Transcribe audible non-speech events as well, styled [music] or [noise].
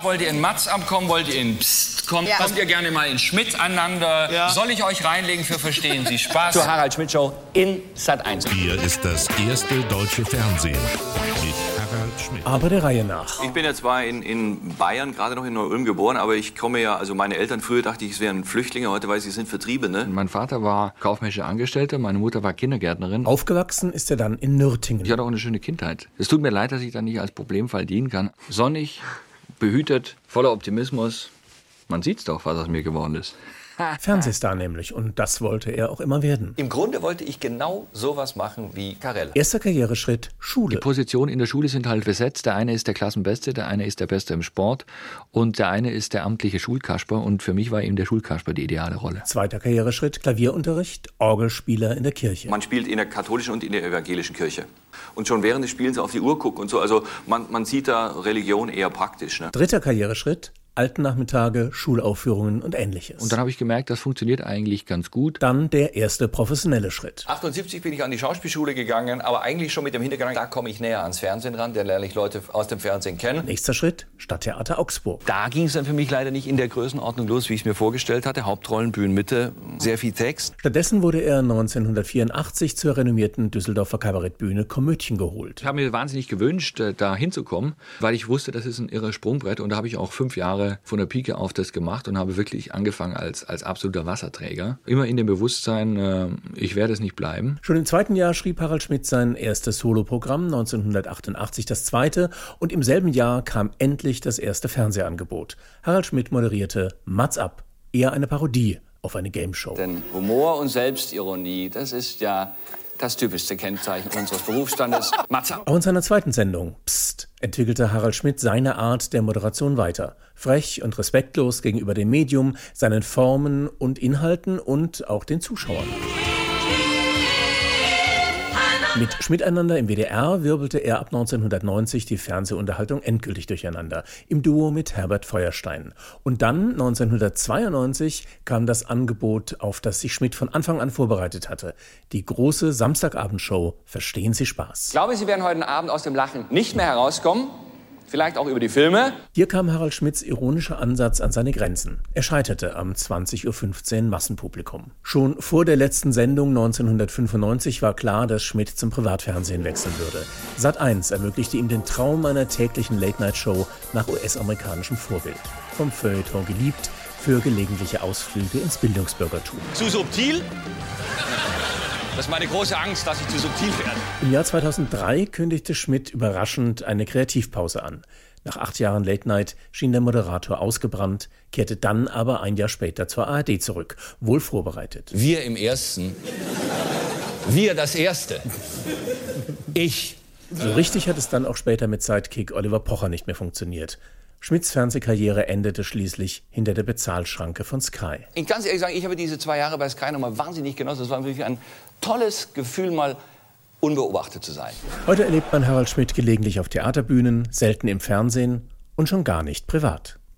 Wollt ihr in Matz abkommen? Wollt ihr in Psst kommen? Ja. Kommt ihr gerne mal in Schmidt aneinander? Ja. Soll ich euch reinlegen für Verstehen Sie Spaß? Zur Harald Schmidt Show in Sat 1. Hier ist das erste deutsche Fernsehen mit Harald Schmidt. Aber der Reihe nach. Ich bin ja zwar in, in Bayern, gerade noch in Neu-Ulm geboren, aber ich komme ja, also meine Eltern früher dachte ich, es wären Flüchtlinge, heute weiß ich, es sind Vertriebene. Mein Vater war kaufmännischer Angestellter, meine Mutter war Kindergärtnerin. Aufgewachsen ist er dann in Nürtingen. Ich hatte auch eine schöne Kindheit. Es tut mir leid, dass ich da nicht als Problemfall dienen kann. Sonnig, behütet, voller Optimismus. Man sieht's doch, was aus mir geworden ist. [laughs] Fernsehstar nämlich. Und das wollte er auch immer werden. Im Grunde wollte ich genau sowas machen wie Karel. Erster Karriereschritt, Schule. Die Positionen in der Schule sind halt besetzt. Der eine ist der Klassenbeste, der eine ist der Beste im Sport und der eine ist der amtliche Schulkasper. Und für mich war eben der Schulkasper die ideale Rolle. Zweiter Karriereschritt, Klavierunterricht, Orgelspieler in der Kirche. Man spielt in der katholischen und in der evangelischen Kirche. Und schon während des Spielens auf die Uhr gucken und so. Also man, man sieht da Religion eher praktisch. Ne? Dritter Karriereschritt, Altennachmittage, Schulaufführungen und ähnliches. Und dann habe ich gemerkt, das funktioniert eigentlich ganz gut. Dann der erste professionelle Schritt. 78 bin ich an die Schauspielschule gegangen, aber eigentlich schon mit dem Hintergrund, da komme ich näher ans Fernsehen ran, da lerne ich Leute aus dem Fernsehen kennen. Nächster Schritt, Stadttheater Augsburg. Da ging es dann für mich leider nicht in der Größenordnung los, wie ich es mir vorgestellt hatte. Hauptrollen, Bühnenmitte, sehr viel Text. Stattdessen wurde er 1984 zur renommierten Düsseldorfer Kabarettbühne Komödchen geholt. Ich habe mir wahnsinnig gewünscht, äh, da hinzukommen, weil ich wusste, das ist ein irre Sprungbrett und da habe ich auch fünf Jahre von der Pike auf das gemacht und habe wirklich angefangen als, als absoluter Wasserträger. Immer in dem Bewusstsein, äh, ich werde es nicht bleiben. Schon im zweiten Jahr schrieb Harald Schmidt sein erstes Soloprogramm, 1988 das zweite und im selben Jahr kam endlich das erste Fernsehangebot. Harald Schmidt moderierte Mats ab, eher eine Parodie auf eine Gameshow. Denn Humor und Selbstironie, das ist ja das typischste Kennzeichen unseres Berufsstandes. [laughs] Matze. Auch in seiner zweiten Sendung, Psst, entwickelte Harald Schmidt seine Art der Moderation weiter. Frech und respektlos gegenüber dem Medium, seinen Formen und Inhalten und auch den Zuschauern. Mit Schmiteinander im WDR wirbelte er ab 1990 die Fernsehunterhaltung endgültig durcheinander, im Duo mit Herbert Feuerstein. Und dann, 1992, kam das Angebot, auf das sich Schmidt von Anfang an vorbereitet hatte. Die große Samstagabendshow Verstehen Sie Spaß. Ich glaube, Sie werden heute Abend aus dem Lachen nicht mehr herauskommen vielleicht auch über die Filme. Hier kam Harald Schmidts ironischer Ansatz an seine Grenzen. Er scheiterte am 20.15 Uhr Massenpublikum. Schon vor der letzten Sendung 1995 war klar, dass Schmidt zum Privatfernsehen wechseln würde. Sat1 ermöglichte ihm den Traum einer täglichen Late-Night-Show nach US-amerikanischem Vorbild. Vom Feuilleton geliebt, für gelegentliche Ausflüge ins Bildungsbürgertum. Zu subtil? Das ist meine große Angst, dass ich zu subtil werde. Im Jahr 2003 kündigte Schmidt überraschend eine Kreativpause an. Nach acht Jahren Late Night schien der Moderator ausgebrannt, kehrte dann aber ein Jahr später zur ARD zurück, wohl vorbereitet. Wir im Ersten. Wir das Erste. Ich. So richtig hat es dann auch später mit Sidekick Oliver Pocher nicht mehr funktioniert. Schmidts Fernsehkarriere endete schließlich hinter der Bezahlschranke von Sky. Ich kann ehrlich sagen, ich habe diese zwei Jahre bei Sky nochmal wahnsinnig genossen. Das war wirklich ein tolles Gefühl, mal unbeobachtet zu sein. Heute erlebt man Harald Schmidt gelegentlich auf Theaterbühnen, selten im Fernsehen und schon gar nicht privat.